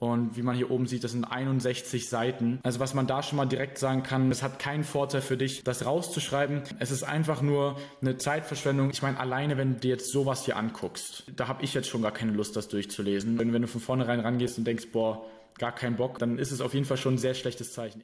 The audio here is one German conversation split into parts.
Und wie man hier oben sieht, das sind 61 Seiten. Also was man da schon mal direkt sagen kann, es hat keinen Vorteil für dich, das rauszuschreiben. Es ist einfach nur eine Zeitverschwendung. Ich meine, alleine wenn du dir jetzt sowas hier anguckst, da habe ich jetzt schon gar keine Lust, das durchzulesen. Wenn, wenn du von vornherein rangehst und denkst, boah, gar keinen Bock, dann ist es auf jeden Fall schon ein sehr schlechtes Zeichen.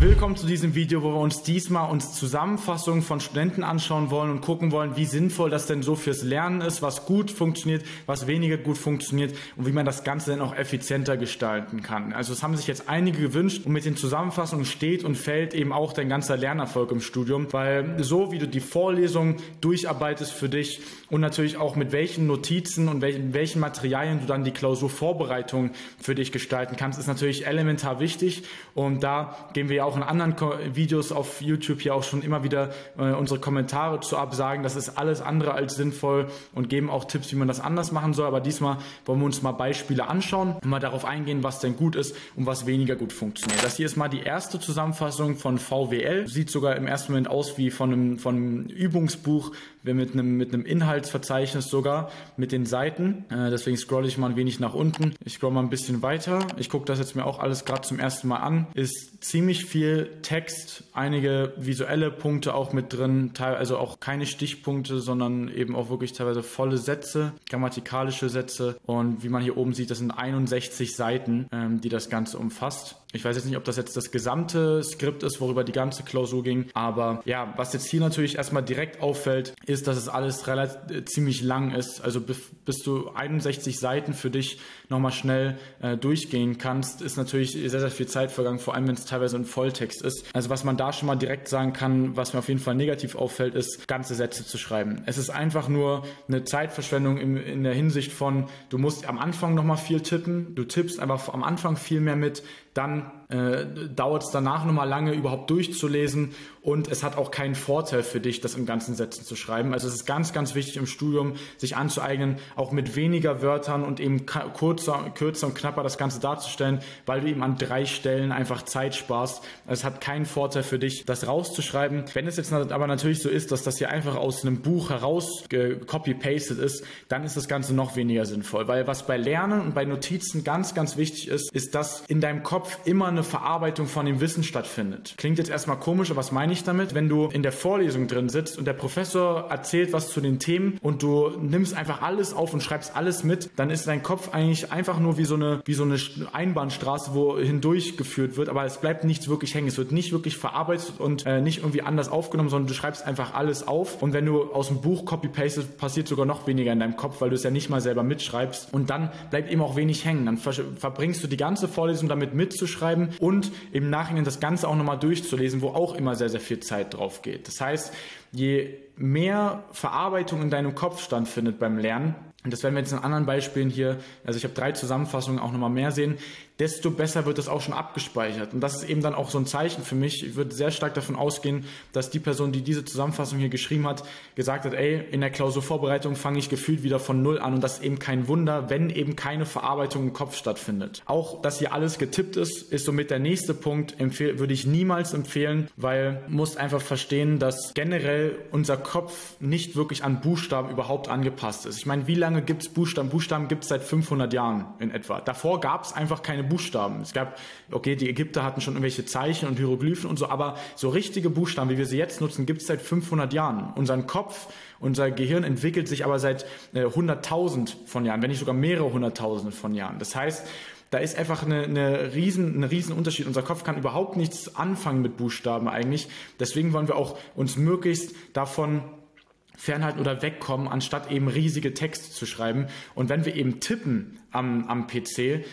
Willkommen zu diesem Video, wo wir uns diesmal uns Zusammenfassungen von Studenten anschauen wollen und gucken wollen, wie sinnvoll das denn so fürs Lernen ist, was gut funktioniert, was weniger gut funktioniert und wie man das Ganze dann auch effizienter gestalten kann. Also es haben sich jetzt einige gewünscht und mit den Zusammenfassungen steht und fällt eben auch dein ganzer Lernerfolg im Studium, weil so wie du die Vorlesung durcharbeitest für dich und natürlich auch mit welchen Notizen und welchen, welchen Materialien du dann die Klausurvorbereitung für dich gestalten kannst, ist natürlich elementar wichtig und da gehen wir auch auch in anderen Videos auf YouTube hier auch schon immer wieder äh, unsere Kommentare zu absagen. Das ist alles andere als sinnvoll und geben auch Tipps, wie man das anders machen soll. Aber diesmal wollen wir uns mal Beispiele anschauen und mal darauf eingehen, was denn gut ist und was weniger gut funktioniert. Das hier ist mal die erste Zusammenfassung von VWL. Sieht sogar im ersten Moment aus wie von einem, von einem Übungsbuch, mit einem, mit einem Inhaltsverzeichnis sogar, mit den Seiten. Äh, deswegen scrolle ich mal ein wenig nach unten. Ich scroll mal ein bisschen weiter. Ich gucke das jetzt mir auch alles gerade zum ersten Mal an. Ist ziemlich viel Text, einige visuelle Punkte auch mit drin, also auch keine Stichpunkte, sondern eben auch wirklich teilweise volle Sätze, grammatikalische Sätze. Und wie man hier oben sieht, das sind 61 Seiten, ähm, die das Ganze umfasst. Ich weiß jetzt nicht, ob das jetzt das gesamte Skript ist, worüber die ganze Klausur ging, aber ja, was jetzt hier natürlich erstmal direkt auffällt, ist, dass es alles relativ äh, ziemlich lang ist. Also bis, du 61 Seiten für dich nochmal schnell äh, durchgehen kannst, ist natürlich sehr, sehr viel Zeit vergangen, vor allem wenn es teilweise ein Volltext ist. Also was man da schon mal direkt sagen kann, was mir auf jeden Fall negativ auffällt, ist, ganze Sätze zu schreiben. Es ist einfach nur eine Zeitverschwendung in, in der Hinsicht von, du musst am Anfang nochmal viel tippen, du tippst einfach am Anfang viel mehr mit, dann äh, dauert es danach nochmal lange, überhaupt durchzulesen und es hat auch keinen Vorteil für dich, das in ganzen Sätzen zu schreiben. Also es ist ganz, ganz wichtig im Studium, sich anzueignen, auch mit weniger Wörtern und eben kurzer, kürzer und knapper das Ganze darzustellen, weil du eben an drei Stellen einfach Zeit sparst. Also es hat keinen Vorteil für dich, das rauszuschreiben. Wenn es jetzt aber natürlich so ist, dass das hier einfach aus einem Buch heraus copy-pasted ist, dann ist das Ganze noch weniger sinnvoll, weil was bei Lernen und bei Notizen ganz, ganz wichtig ist, ist, dass in deinem Kopf immer eine Verarbeitung von dem Wissen stattfindet. Klingt jetzt erstmal komisch, aber was meine ich damit? Wenn du in der Vorlesung drin sitzt und der Professor erzählt was zu den Themen und du nimmst einfach alles auf und schreibst alles mit, dann ist dein Kopf eigentlich einfach nur wie so eine, wie so eine Einbahnstraße, wo hindurch geführt wird, aber es bleibt nichts wirklich hängen. Es wird nicht wirklich verarbeitet und äh, nicht irgendwie anders aufgenommen, sondern du schreibst einfach alles auf. Und wenn du aus dem Buch copy-pastest, passiert sogar noch weniger in deinem Kopf, weil du es ja nicht mal selber mitschreibst. Und dann bleibt eben auch wenig hängen. Dann verbringst du die ganze Vorlesung damit mitzuschreiben und im Nachhinein das Ganze auch nochmal durchzulesen, wo auch immer sehr, sehr viel Zeit drauf geht. Das heißt, je mehr Verarbeitung in deinem Kopf stattfindet beim Lernen, und das werden wir jetzt in anderen Beispielen hier, also ich habe drei Zusammenfassungen auch nochmal mehr sehen, desto besser wird das auch schon abgespeichert. Und das ist eben dann auch so ein Zeichen für mich. Ich würde sehr stark davon ausgehen, dass die Person, die diese Zusammenfassung hier geschrieben hat, gesagt hat, ey, in der Klausurvorbereitung fange ich gefühlt wieder von Null an und das ist eben kein Wunder, wenn eben keine Verarbeitung im Kopf stattfindet. Auch, dass hier alles getippt ist, ist somit der nächste Punkt, würde ich niemals empfehlen, weil musst einfach verstehen, dass generell unser Kopf nicht wirklich an Buchstaben überhaupt angepasst ist. Ich meine, wie lange gibt es Buchstaben? Buchstaben gibt es seit 500 Jahren in etwa. Davor gab es einfach keine Buchstaben. Es gab, okay, die Ägypter hatten schon irgendwelche Zeichen und Hieroglyphen und so, aber so richtige Buchstaben, wie wir sie jetzt nutzen, gibt es seit 500 Jahren. Unseren Kopf, unser Gehirn entwickelt sich aber seit äh, 100.000 von Jahren, wenn nicht sogar mehrere hunderttausende von Jahren. Das heißt, da ist einfach eine, eine riesen, ein riesen Unterschied. Unser Kopf kann überhaupt nichts anfangen mit Buchstaben eigentlich. Deswegen wollen wir auch uns möglichst davon fernhalten oder wegkommen, anstatt eben riesige Texte zu schreiben. Und wenn wir eben tippen am, am PC,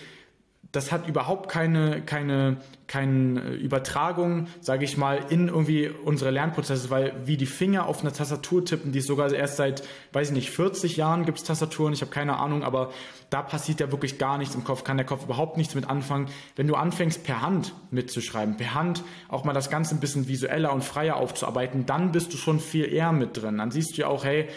das hat überhaupt keine, keine, keine Übertragung, sage ich mal, in irgendwie unsere Lernprozesse, weil wie die Finger auf einer Tastatur tippen, die sogar erst seit, weiß ich nicht, 40 Jahren gibt es Tastaturen, ich habe keine Ahnung, aber da passiert ja wirklich gar nichts im Kopf, kann der Kopf überhaupt nichts mit anfangen. Wenn du anfängst, per Hand mitzuschreiben, per Hand auch mal das Ganze ein bisschen visueller und freier aufzuarbeiten, dann bist du schon viel eher mit drin. Dann siehst du ja auch, hey,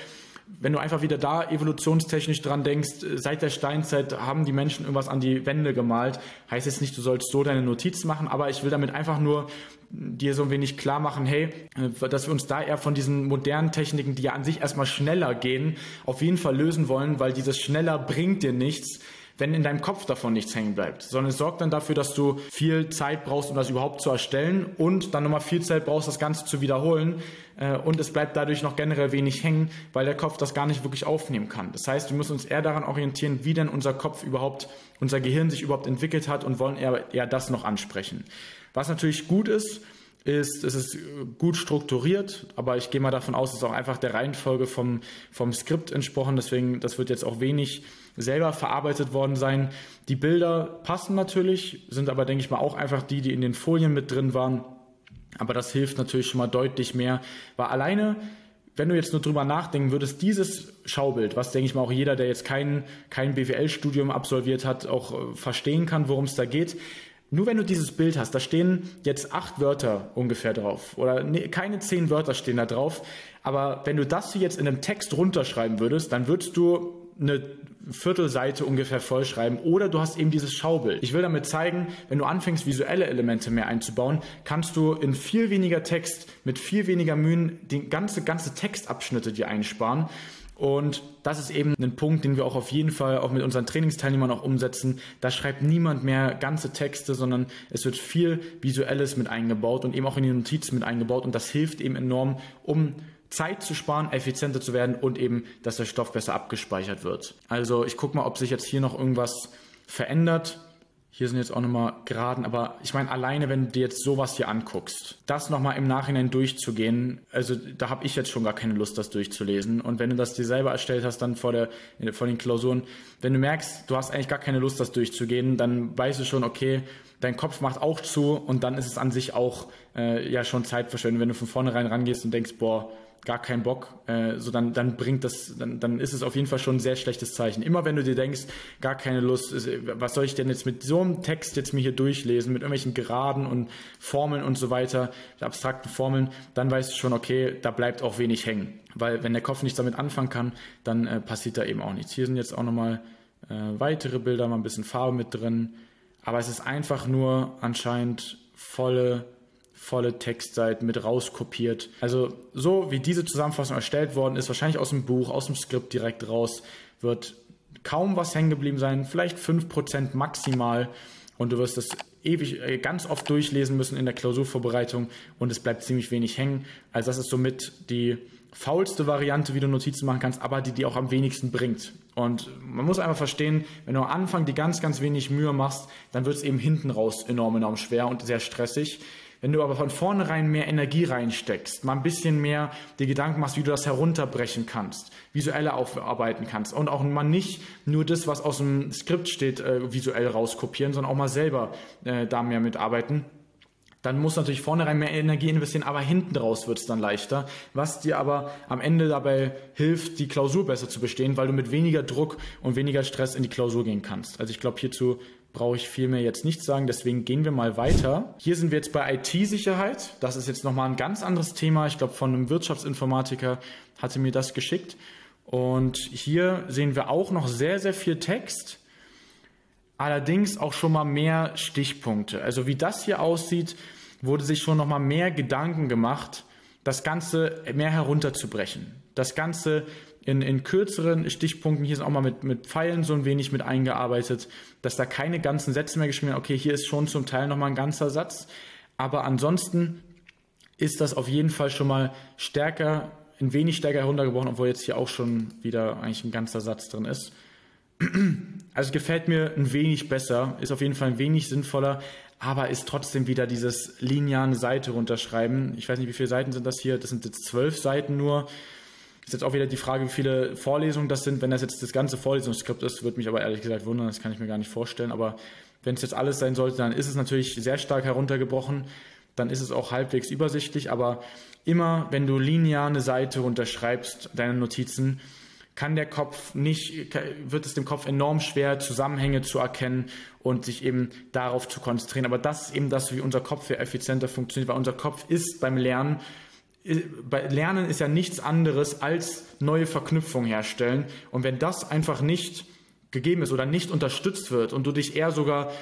wenn du einfach wieder da evolutionstechnisch dran denkst, seit der Steinzeit haben die Menschen irgendwas an die Wände gemalt. Heißt jetzt nicht, du sollst so deine Notiz machen, aber ich will damit einfach nur dir so ein wenig klar machen, hey, dass wir uns da eher von diesen modernen Techniken, die ja an sich erstmal schneller gehen, auf jeden Fall lösen wollen, weil dieses schneller bringt dir nichts, wenn in deinem Kopf davon nichts hängen bleibt, sondern es sorgt dann dafür, dass du viel Zeit brauchst, um das überhaupt zu erstellen und dann nochmal viel Zeit brauchst, das Ganze zu wiederholen äh, und es bleibt dadurch noch generell wenig hängen, weil der Kopf das gar nicht wirklich aufnehmen kann. Das heißt, wir müssen uns eher daran orientieren, wie denn unser Kopf überhaupt, unser Gehirn sich überhaupt entwickelt hat und wollen eher, eher das noch ansprechen. Was natürlich gut ist, ist, es ist gut strukturiert, aber ich gehe mal davon aus, es ist auch einfach der Reihenfolge vom, vom Skript entsprochen. Deswegen, das wird jetzt auch wenig selber verarbeitet worden sein. Die Bilder passen natürlich, sind aber, denke ich mal, auch einfach die, die in den Folien mit drin waren. Aber das hilft natürlich schon mal deutlich mehr, weil alleine wenn du jetzt nur drüber nachdenken würdest, dieses Schaubild, was denke ich mal auch jeder, der jetzt kein, kein BWL-Studium absolviert hat, auch äh, verstehen kann, worum es da geht, nur wenn du dieses Bild hast, da stehen jetzt acht Wörter ungefähr drauf. Oder nee, keine zehn Wörter stehen da drauf, aber wenn du das jetzt in einem Text runterschreiben würdest, dann würdest du eine Viertelseite ungefähr vollschreiben. Oder du hast eben dieses Schaubild. Ich will damit zeigen, wenn du anfängst, visuelle Elemente mehr einzubauen, kannst du in viel weniger Text mit viel weniger Mühen die ganze, ganze Textabschnitte dir einsparen und das ist eben ein Punkt, den wir auch auf jeden Fall auch mit unseren Trainingsteilnehmern auch umsetzen. Da schreibt niemand mehr ganze Texte, sondern es wird viel Visuelles mit eingebaut und eben auch in die Notizen mit eingebaut. Und das hilft eben enorm, um Zeit zu sparen, effizienter zu werden und eben, dass der Stoff besser abgespeichert wird. Also ich gucke mal, ob sich jetzt hier noch irgendwas verändert. Hier sind jetzt auch nochmal Geraden, aber ich meine, alleine, wenn du dir jetzt sowas hier anguckst, das nochmal im Nachhinein durchzugehen, also da habe ich jetzt schon gar keine Lust, das durchzulesen. Und wenn du das dir selber erstellt hast, dann vor, der, vor den Klausuren, wenn du merkst, du hast eigentlich gar keine Lust, das durchzugehen, dann weißt du schon, okay, dein Kopf macht auch zu und dann ist es an sich auch äh, ja schon Zeitverschwendung, wenn du von vornherein rangehst und denkst, boah, gar keinen Bock, äh, so dann, dann bringt das, dann, dann ist es auf jeden Fall schon ein sehr schlechtes Zeichen. Immer wenn du dir denkst, gar keine Lust, was soll ich denn jetzt mit so einem Text jetzt mir hier durchlesen, mit irgendwelchen Geraden und Formeln und so weiter, abstrakten Formeln, dann weißt du schon, okay, da bleibt auch wenig hängen. Weil wenn der Kopf nichts damit anfangen kann, dann äh, passiert da eben auch nichts. Hier sind jetzt auch nochmal äh, weitere Bilder, mal ein bisschen Farbe mit drin. Aber es ist einfach nur anscheinend volle volle Textseiten mit rauskopiert. Also so wie diese Zusammenfassung erstellt worden ist, wahrscheinlich aus dem Buch, aus dem Skript direkt raus, wird kaum was hängen geblieben sein, vielleicht 5% maximal und du wirst das ewig äh, ganz oft durchlesen müssen in der Klausurvorbereitung und es bleibt ziemlich wenig hängen. Also das ist somit die faulste Variante, wie du Notizen machen kannst, aber die die auch am wenigsten bringt. Und man muss einfach verstehen, wenn du am Anfang die ganz, ganz wenig Mühe machst, dann wird es eben hinten raus enorm, enorm schwer und sehr stressig. Wenn du aber von vornherein mehr Energie reinsteckst, mal ein bisschen mehr die Gedanken machst, wie du das herunterbrechen kannst, visuelle aufarbeiten kannst und auch mal nicht nur das, was aus dem Skript steht, äh, visuell rauskopieren, sondern auch mal selber äh, da mehr mitarbeiten, dann musst du natürlich vornherein mehr Energie investieren, aber hinten raus wird es dann leichter, was dir aber am Ende dabei hilft, die Klausur besser zu bestehen, weil du mit weniger Druck und weniger Stress in die Klausur gehen kannst. Also ich glaube, hierzu brauche ich viel mehr jetzt nicht sagen, deswegen gehen wir mal weiter. Hier sind wir jetzt bei IT-Sicherheit. Das ist jetzt nochmal ein ganz anderes Thema. Ich glaube, von einem Wirtschaftsinformatiker hatte mir das geschickt. Und hier sehen wir auch noch sehr, sehr viel Text. Allerdings auch schon mal mehr Stichpunkte. Also wie das hier aussieht, wurde sich schon noch mal mehr Gedanken gemacht, das Ganze mehr herunterzubrechen. Das Ganze in, in kürzeren Stichpunkten, hier ist auch mal mit, mit Pfeilen so ein wenig mit eingearbeitet, dass da keine ganzen Sätze mehr geschrieben werden. Okay, hier ist schon zum Teil nochmal ein ganzer Satz, aber ansonsten ist das auf jeden Fall schon mal stärker, ein wenig stärker heruntergebrochen, obwohl jetzt hier auch schon wieder eigentlich ein ganzer Satz drin ist. Also gefällt mir ein wenig besser, ist auf jeden Fall ein wenig sinnvoller, aber ist trotzdem wieder dieses lineare Seite runterschreiben. Ich weiß nicht, wie viele Seiten sind das hier? Das sind jetzt zwölf Seiten nur. Ist jetzt auch wieder die Frage, wie viele Vorlesungen das sind. Wenn das jetzt das ganze Vorlesungsskript ist, würde mich aber ehrlich gesagt wundern, das kann ich mir gar nicht vorstellen. Aber wenn es jetzt alles sein sollte, dann ist es natürlich sehr stark heruntergebrochen. Dann ist es auch halbwegs übersichtlich. Aber immer, wenn du linear eine Seite unterschreibst, deine Notizen, kann der Kopf nicht, wird es dem Kopf enorm schwer, Zusammenhänge zu erkennen und sich eben darauf zu konzentrieren. Aber das ist eben das, wie unser Kopf effizienter funktioniert, weil unser Kopf ist beim Lernen Lernen ist ja nichts anderes als neue Verknüpfungen herstellen. Und wenn das einfach nicht gegeben ist oder nicht unterstützt wird und du dich eher sogar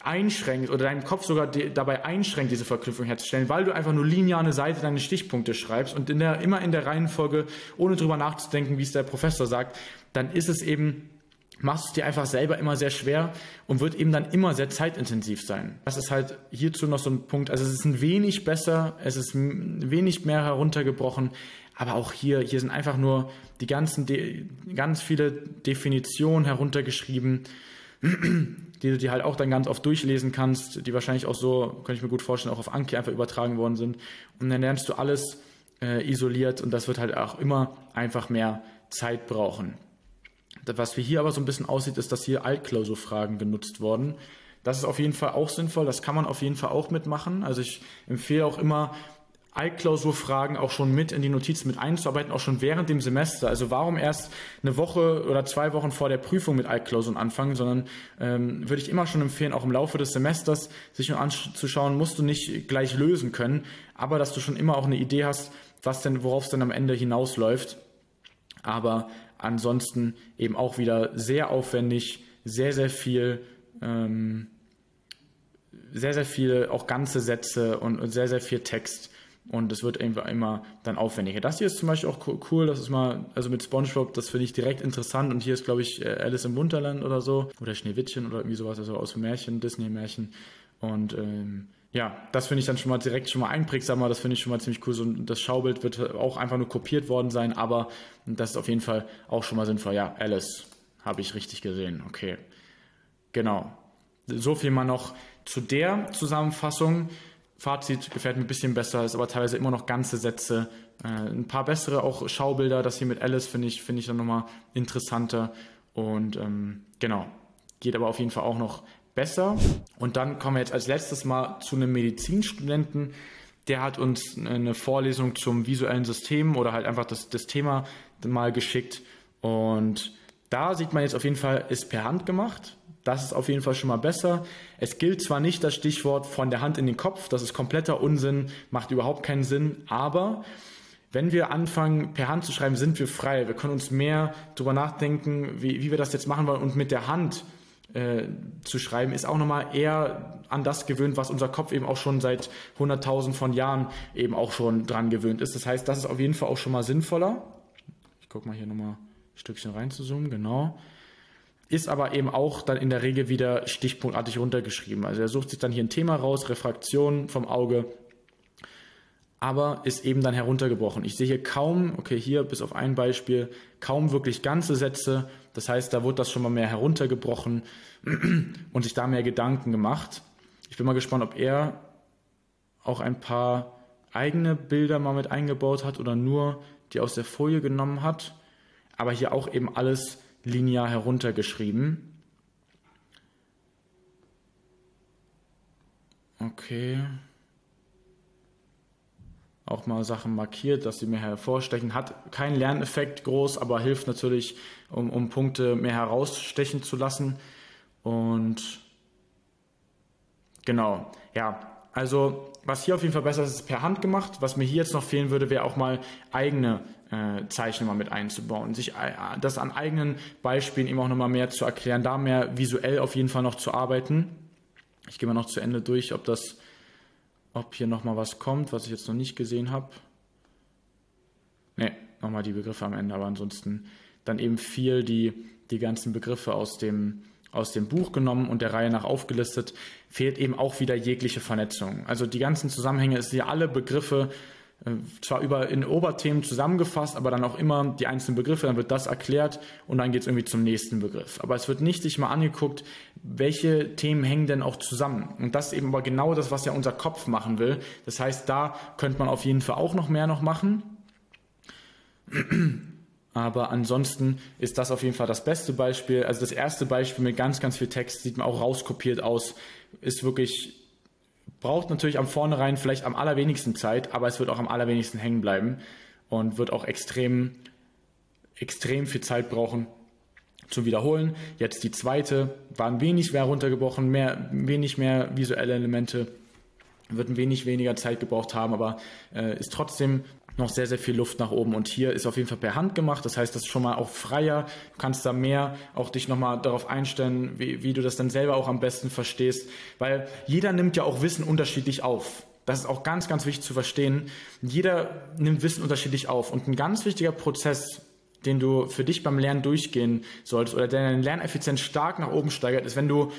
einschränkst oder deinem Kopf sogar dabei einschränkt, diese Verknüpfung herzustellen, weil du einfach nur linear eine Seite deine Stichpunkte schreibst und in der, immer in der Reihenfolge, ohne drüber nachzudenken, wie es der Professor sagt, dann ist es eben machst es dir einfach selber immer sehr schwer und wird eben dann immer sehr zeitintensiv sein. Das ist halt hierzu noch so ein Punkt. Also es ist ein wenig besser, es ist ein wenig mehr heruntergebrochen, aber auch hier, hier sind einfach nur die ganzen, ganz viele Definitionen heruntergeschrieben, die du dir halt auch dann ganz oft durchlesen kannst, die wahrscheinlich auch so, kann ich mir gut vorstellen, auch auf Anki einfach übertragen worden sind. Und dann lernst du alles äh, isoliert und das wird halt auch immer einfach mehr Zeit brauchen. Was wir hier aber so ein bisschen aussieht, ist, dass hier Altklausurfragen genutzt wurden. Das ist auf jeden Fall auch sinnvoll, das kann man auf jeden Fall auch mitmachen. Also ich empfehle auch immer, Altklausurfragen auch schon mit in die Notizen mit einzuarbeiten, auch schon während dem Semester. Also warum erst eine Woche oder zwei Wochen vor der Prüfung mit Altklausuren anfangen, sondern ähm, würde ich immer schon empfehlen, auch im Laufe des Semesters sich nur anzuschauen, musst du nicht gleich lösen können, aber dass du schon immer auch eine Idee hast, was denn, worauf es dann am Ende hinausläuft. Aber ansonsten eben auch wieder sehr aufwendig, sehr, sehr viel, ähm, sehr, sehr viele auch ganze Sätze und, und sehr, sehr viel Text. Und es wird immer, immer dann aufwendiger. Das hier ist zum Beispiel auch cool. Das ist mal, also mit SpongeBob, das finde ich direkt interessant. Und hier ist, glaube ich, äh, Alice im Wunderland oder so. Oder Schneewittchen oder irgendwie sowas, also aus Märchen, Disney-Märchen. Und ähm, ja, das finde ich dann schon mal direkt schon mal einprägsamer, das finde ich schon mal ziemlich cool. So, das Schaubild wird auch einfach nur kopiert worden sein, aber das ist auf jeden Fall auch schon mal sinnvoll. Ja, Alice habe ich richtig gesehen. Okay, genau. So viel mal noch zu der Zusammenfassung. Fazit gefällt mir ein bisschen besser, ist aber teilweise immer noch ganze Sätze. Äh, ein paar bessere auch Schaubilder. Das hier mit Alice finde ich, finde ich dann nochmal interessanter. Und ähm, genau, geht aber auf jeden Fall auch noch besser. Und dann kommen wir jetzt als letztes mal zu einem Medizinstudenten. Der hat uns eine Vorlesung zum visuellen System oder halt einfach das, das Thema mal geschickt. Und da sieht man jetzt auf jeden Fall, ist per Hand gemacht. Das ist auf jeden Fall schon mal besser. Es gilt zwar nicht das Stichwort von der Hand in den Kopf, das ist kompletter Unsinn, macht überhaupt keinen Sinn, aber wenn wir anfangen, per Hand zu schreiben, sind wir frei. Wir können uns mehr darüber nachdenken, wie, wie wir das jetzt machen wollen und mit der Hand äh, zu schreiben, ist auch nochmal eher an das gewöhnt, was unser Kopf eben auch schon seit 100.000 von Jahren eben auch schon dran gewöhnt ist. Das heißt, das ist auf jeden Fall auch schon mal sinnvoller. Ich gucke mal hier nochmal ein Stückchen rein zu zoomen, genau. Ist aber eben auch dann in der Regel wieder stichpunktartig runtergeschrieben. Also er sucht sich dann hier ein Thema raus, Refraktion vom Auge, aber ist eben dann heruntergebrochen. Ich sehe hier kaum, okay, hier bis auf ein Beispiel, kaum wirklich ganze Sätze. Das heißt, da wurde das schon mal mehr heruntergebrochen und sich da mehr Gedanken gemacht. Ich bin mal gespannt, ob er auch ein paar eigene Bilder mal mit eingebaut hat oder nur die aus der Folie genommen hat. Aber hier auch eben alles linear heruntergeschrieben. Okay auch mal Sachen markiert, dass sie mehr hervorstechen. Hat keinen Lerneffekt groß, aber hilft natürlich, um, um Punkte mehr herausstechen zu lassen. Und genau, ja, also was hier auf jeden Fall besser ist, ist per Hand gemacht. Was mir hier jetzt noch fehlen würde, wäre auch mal eigene äh, Zeichen mal mit einzubauen, sich äh, das an eigenen Beispielen eben auch nochmal mehr zu erklären, da mehr visuell auf jeden Fall noch zu arbeiten. Ich gehe mal noch zu Ende durch, ob das ob hier nochmal was kommt, was ich jetzt noch nicht gesehen habe. Ne, nochmal die Begriffe am Ende, aber ansonsten dann eben viel die, die ganzen Begriffe aus dem, aus dem Buch genommen und der Reihe nach aufgelistet, fehlt eben auch wieder jegliche Vernetzung. Also die ganzen Zusammenhänge, es sind ja alle Begriffe zwar über in Oberthemen zusammengefasst, aber dann auch immer die einzelnen Begriffe, dann wird das erklärt und dann geht es irgendwie zum nächsten Begriff. Aber es wird nicht sich mal angeguckt, welche Themen hängen denn auch zusammen. Und das ist eben aber genau das, was ja unser Kopf machen will. Das heißt, da könnte man auf jeden Fall auch noch mehr noch machen. Aber ansonsten ist das auf jeden Fall das beste Beispiel. Also das erste Beispiel mit ganz, ganz viel Text sieht man auch rauskopiert aus. Ist wirklich braucht natürlich am Vornherein vielleicht am allerwenigsten Zeit, aber es wird auch am allerwenigsten hängen bleiben und wird auch extrem, extrem viel Zeit brauchen zum Wiederholen. Jetzt die zweite, war ein wenig mehr runtergebrochen, mehr, wenig mehr visuelle Elemente, wird ein wenig weniger Zeit gebraucht haben, aber äh, ist trotzdem noch sehr, sehr viel Luft nach oben. Und hier ist auf jeden Fall per Hand gemacht. Das heißt, das ist schon mal auch freier. Du kannst da mehr auch dich nochmal darauf einstellen, wie, wie du das dann selber auch am besten verstehst. Weil jeder nimmt ja auch Wissen unterschiedlich auf. Das ist auch ganz, ganz wichtig zu verstehen. Jeder nimmt Wissen unterschiedlich auf. Und ein ganz wichtiger Prozess den du für dich beim Lernen durchgehen solltest oder der deine Lerneffizienz stark nach oben steigert, ist, wenn du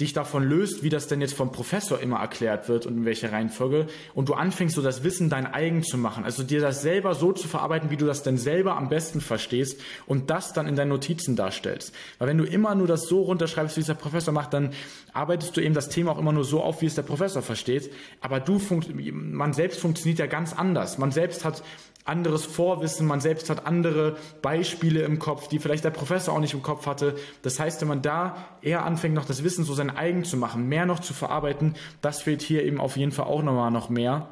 dich davon löst, wie das denn jetzt vom Professor immer erklärt wird und in welcher Reihenfolge und du anfängst so das Wissen dein eigen zu machen, also dir das selber so zu verarbeiten, wie du das denn selber am besten verstehst und das dann in deinen Notizen darstellst. Weil wenn du immer nur das so runterschreibst, wie es der Professor macht, dann arbeitest du eben das Thema auch immer nur so auf, wie es der Professor versteht, aber du man selbst funktioniert ja ganz anders. Man selbst hat anderes Vorwissen, man selbst hat andere Beispiele im Kopf, die vielleicht der Professor auch nicht im Kopf hatte. Das heißt, wenn man da eher anfängt, noch das Wissen so sein eigen zu machen, mehr noch zu verarbeiten, das fehlt hier eben auf jeden Fall auch nochmal noch mehr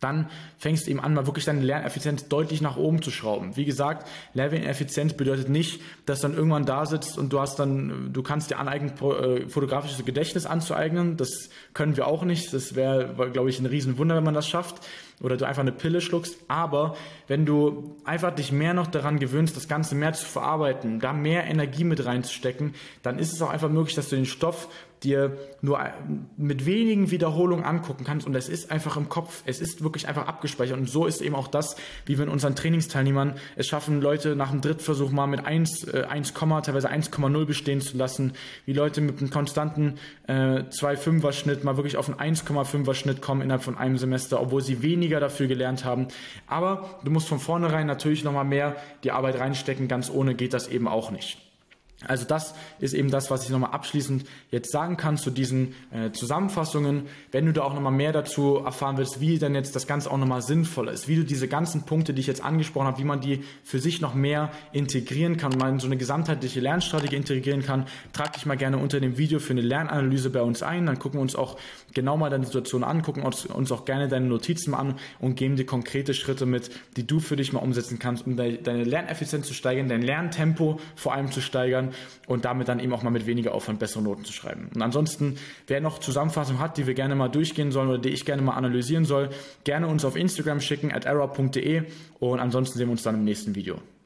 dann fängst du eben an, mal wirklich deine Lerneffizienz deutlich nach oben zu schrauben. Wie gesagt, Lerneffizienz bedeutet nicht, dass dann irgendwann da sitzt und du hast dann, du kannst dir aneignen, äh, fotografisches Gedächtnis anzueignen. Das können wir auch nicht. Das wäre, glaube ich, ein Riesenwunder, wenn man das schafft. Oder du einfach eine Pille schluckst. Aber wenn du einfach dich mehr noch daran gewöhnst, das Ganze mehr zu verarbeiten, da mehr Energie mit reinzustecken, dann ist es auch einfach möglich, dass du den Stoff dir nur mit wenigen Wiederholungen angucken kannst. Und es ist einfach im Kopf, es ist wirklich einfach abgespeichert. Und so ist eben auch das, wie wir in unseren Trainingsteilnehmern es schaffen, Leute nach dem Drittversuch mal mit 1, 1, äh, teilweise 1,0 bestehen zu lassen, wie Leute mit einem konstanten äh, 2,5er Schnitt mal wirklich auf einen 1,5er Schnitt kommen innerhalb von einem Semester, obwohl sie weniger dafür gelernt haben. Aber du musst von vornherein natürlich nochmal mehr die Arbeit reinstecken, ganz ohne geht das eben auch nicht. Also das ist eben das, was ich nochmal abschließend jetzt sagen kann zu diesen äh, Zusammenfassungen. Wenn du da auch nochmal mehr dazu erfahren willst, wie denn jetzt das Ganze auch nochmal sinnvoll ist, wie du diese ganzen Punkte, die ich jetzt angesprochen habe, wie man die für sich noch mehr integrieren kann mal in so eine gesamtheitliche Lernstrategie integrieren kann, trag dich mal gerne unter dem Video für eine Lernanalyse bei uns ein. Dann gucken wir uns auch genau mal deine Situation an, gucken uns, auch gerne deine Notizen an und geben dir konkrete Schritte mit, die du für dich mal umsetzen kannst, um deine Lerneffizienz zu steigern, dein Lerntempo vor allem zu steigern werden und damit dann eben auch mal mit weniger Aufwand bessere Noten zu schreiben. Und ansonsten, wer noch Zusammenfassungen hat, die wir gerne mal durchgehen sollen oder die ich gerne mal analysieren soll, gerne uns auf Instagram schicken at error.de und ansonsten sehen wir uns dann im nächsten Video.